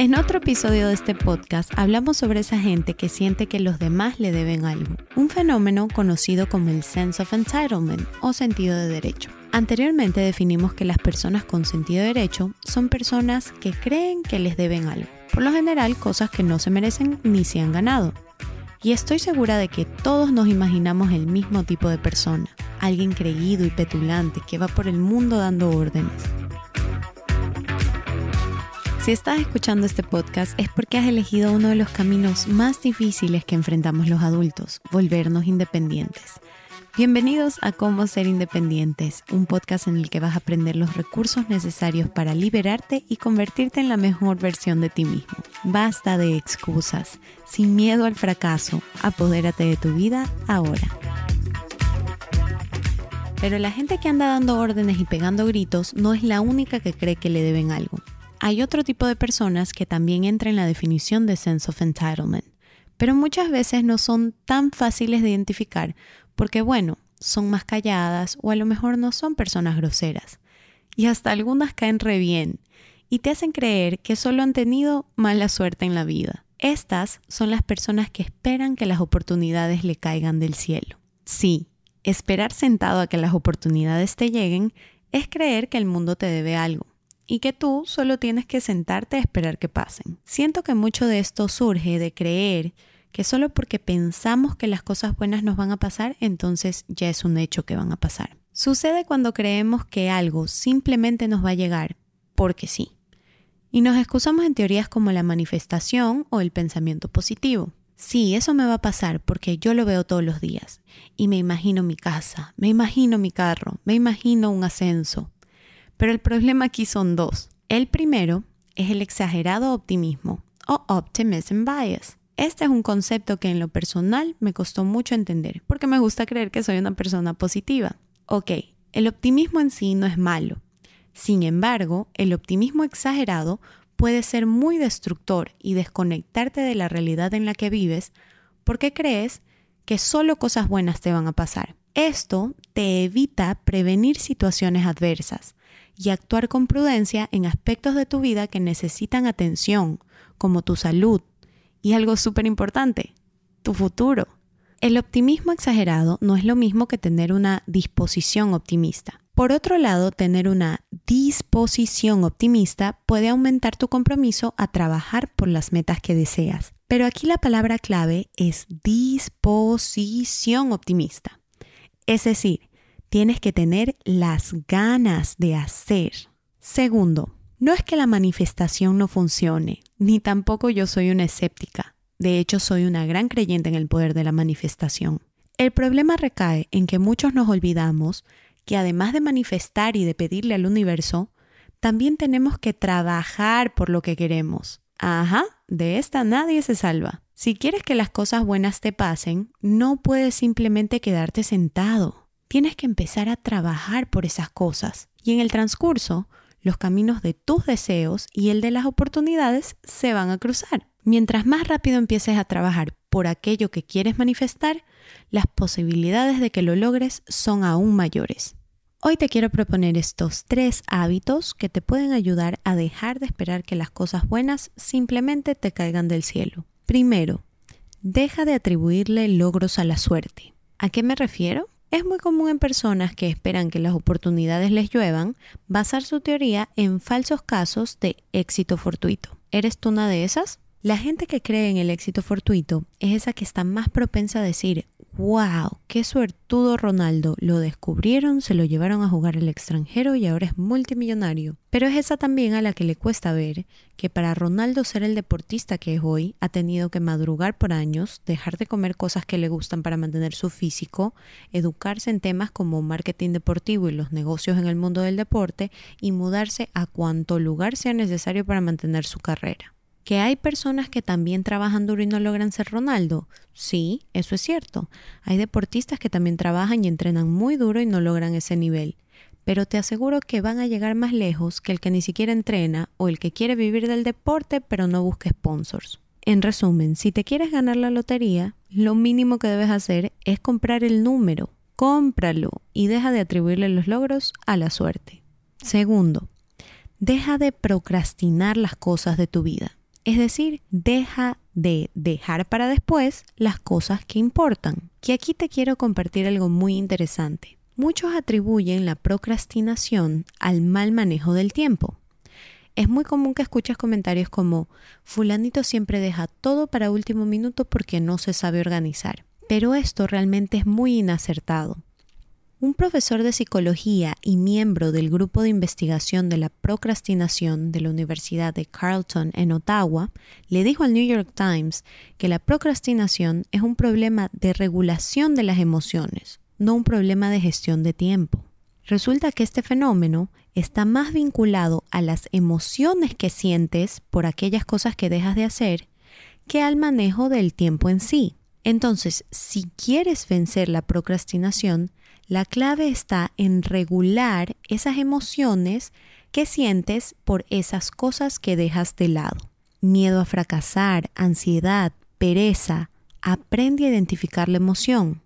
En otro episodio de este podcast hablamos sobre esa gente que siente que los demás le deben algo, un fenómeno conocido como el sense of entitlement o sentido de derecho. Anteriormente definimos que las personas con sentido de derecho son personas que creen que les deben algo, por lo general cosas que no se merecen ni se han ganado. Y estoy segura de que todos nos imaginamos el mismo tipo de persona, alguien creído y petulante que va por el mundo dando órdenes. Si estás escuchando este podcast es porque has elegido uno de los caminos más difíciles que enfrentamos los adultos, volvernos independientes. Bienvenidos a Cómo Ser Independientes, un podcast en el que vas a aprender los recursos necesarios para liberarte y convertirte en la mejor versión de ti mismo. Basta de excusas, sin miedo al fracaso, apodérate de tu vida ahora. Pero la gente que anda dando órdenes y pegando gritos no es la única que cree que le deben algo. Hay otro tipo de personas que también entran en la definición de sense of entitlement, pero muchas veces no son tan fáciles de identificar porque, bueno, son más calladas o a lo mejor no son personas groseras. Y hasta algunas caen re bien y te hacen creer que solo han tenido mala suerte en la vida. Estas son las personas que esperan que las oportunidades le caigan del cielo. Sí, esperar sentado a que las oportunidades te lleguen es creer que el mundo te debe algo y que tú solo tienes que sentarte a esperar que pasen. Siento que mucho de esto surge de creer que solo porque pensamos que las cosas buenas nos van a pasar, entonces ya es un hecho que van a pasar. Sucede cuando creemos que algo simplemente nos va a llegar porque sí. Y nos excusamos en teorías como la manifestación o el pensamiento positivo. Sí, eso me va a pasar porque yo lo veo todos los días. Y me imagino mi casa, me imagino mi carro, me imagino un ascenso, pero el problema aquí son dos. El primero es el exagerado optimismo o optimism bias. Este es un concepto que en lo personal me costó mucho entender porque me gusta creer que soy una persona positiva. Ok, el optimismo en sí no es malo. Sin embargo, el optimismo exagerado puede ser muy destructor y desconectarte de la realidad en la que vives porque crees que solo cosas buenas te van a pasar. Esto te evita prevenir situaciones adversas y actuar con prudencia en aspectos de tu vida que necesitan atención, como tu salud y algo súper importante, tu futuro. El optimismo exagerado no es lo mismo que tener una disposición optimista. Por otro lado, tener una disposición optimista puede aumentar tu compromiso a trabajar por las metas que deseas. Pero aquí la palabra clave es disposición optimista. Es decir, tienes que tener las ganas de hacer. Segundo, no es que la manifestación no funcione, ni tampoco yo soy una escéptica. De hecho, soy una gran creyente en el poder de la manifestación. El problema recae en que muchos nos olvidamos que además de manifestar y de pedirle al universo, también tenemos que trabajar por lo que queremos. Ajá, de esta nadie se salva. Si quieres que las cosas buenas te pasen, no puedes simplemente quedarte sentado tienes que empezar a trabajar por esas cosas. Y en el transcurso, los caminos de tus deseos y el de las oportunidades se van a cruzar. Mientras más rápido empieces a trabajar por aquello que quieres manifestar, las posibilidades de que lo logres son aún mayores. Hoy te quiero proponer estos tres hábitos que te pueden ayudar a dejar de esperar que las cosas buenas simplemente te caigan del cielo. Primero, deja de atribuirle logros a la suerte. ¿A qué me refiero? Es muy común en personas que esperan que las oportunidades les lluevan basar su teoría en falsos casos de éxito fortuito. ¿Eres tú una de esas? La gente que cree en el éxito fortuito es esa que está más propensa a decir, wow, qué suertudo Ronaldo, lo descubrieron, se lo llevaron a jugar al extranjero y ahora es multimillonario. Pero es esa también a la que le cuesta ver que para Ronaldo ser el deportista que es hoy, ha tenido que madrugar por años, dejar de comer cosas que le gustan para mantener su físico, educarse en temas como marketing deportivo y los negocios en el mundo del deporte y mudarse a cuanto lugar sea necesario para mantener su carrera. ¿Que hay personas que también trabajan duro y no logran ser Ronaldo? Sí, eso es cierto. Hay deportistas que también trabajan y entrenan muy duro y no logran ese nivel. Pero te aseguro que van a llegar más lejos que el que ni siquiera entrena o el que quiere vivir del deporte pero no busca sponsors. En resumen, si te quieres ganar la lotería, lo mínimo que debes hacer es comprar el número. Cómpralo y deja de atribuirle los logros a la suerte. Segundo, deja de procrastinar las cosas de tu vida. Es decir, deja de dejar para después las cosas que importan. Que aquí te quiero compartir algo muy interesante. Muchos atribuyen la procrastinación al mal manejo del tiempo. Es muy común que escuches comentarios como fulanito siempre deja todo para último minuto porque no se sabe organizar. Pero esto realmente es muy inacertado. Un profesor de psicología y miembro del grupo de investigación de la procrastinación de la Universidad de Carleton en Ottawa le dijo al New York Times que la procrastinación es un problema de regulación de las emociones, no un problema de gestión de tiempo. Resulta que este fenómeno está más vinculado a las emociones que sientes por aquellas cosas que dejas de hacer que al manejo del tiempo en sí. Entonces, si quieres vencer la procrastinación, la clave está en regular esas emociones que sientes por esas cosas que dejas de lado. Miedo a fracasar, ansiedad, pereza. Aprende a identificar la emoción.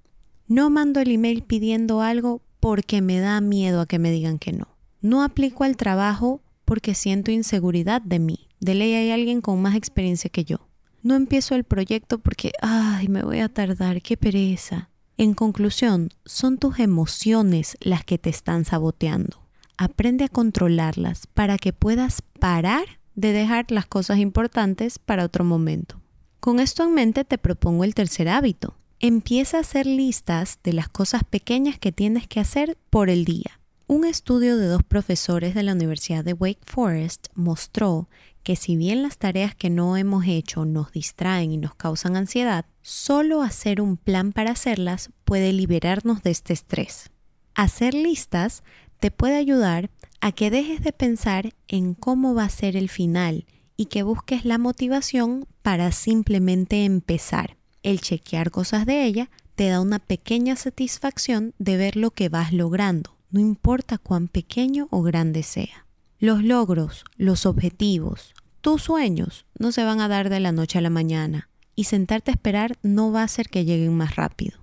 No mando el email pidiendo algo porque me da miedo a que me digan que no. No aplico al trabajo porque siento inseguridad de mí. De ley hay alguien con más experiencia que yo. No empiezo el proyecto porque, ay, me voy a tardar, qué pereza. En conclusión, son tus emociones las que te están saboteando. Aprende a controlarlas para que puedas parar de dejar las cosas importantes para otro momento. Con esto en mente te propongo el tercer hábito. Empieza a hacer listas de las cosas pequeñas que tienes que hacer por el día. Un estudio de dos profesores de la Universidad de Wake Forest mostró que si bien las tareas que no hemos hecho nos distraen y nos causan ansiedad, solo hacer un plan para hacerlas puede liberarnos de este estrés. Hacer listas te puede ayudar a que dejes de pensar en cómo va a ser el final y que busques la motivación para simplemente empezar. El chequear cosas de ella te da una pequeña satisfacción de ver lo que vas logrando, no importa cuán pequeño o grande sea. Los logros, los objetivos, tus sueños no se van a dar de la noche a la mañana y sentarte a esperar no va a hacer que lleguen más rápido.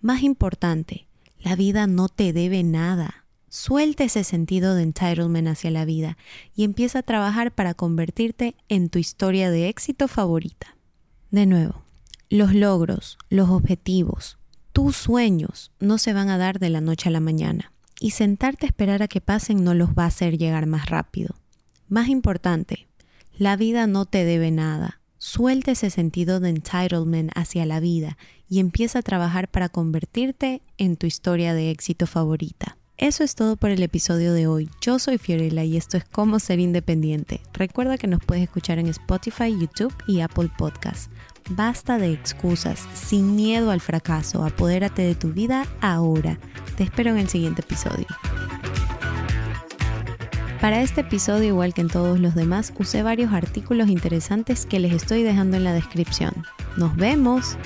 Más importante, la vida no te debe nada. Suelta ese sentido de entitlement hacia la vida y empieza a trabajar para convertirte en tu historia de éxito favorita. De nuevo, los logros, los objetivos, tus sueños no se van a dar de la noche a la mañana y sentarte a esperar a que pasen no los va a hacer llegar más rápido. Más importante, la vida no te debe nada. Suelta ese sentido de entitlement hacia la vida y empieza a trabajar para convertirte en tu historia de éxito favorita. Eso es todo por el episodio de hoy. Yo soy Fiorella y esto es Cómo Ser Independiente. Recuerda que nos puedes escuchar en Spotify, YouTube y Apple Podcasts. Basta de excusas, sin miedo al fracaso, apodérate de tu vida ahora. Te espero en el siguiente episodio. Para este episodio, igual que en todos los demás, usé varios artículos interesantes que les estoy dejando en la descripción. ¡Nos vemos!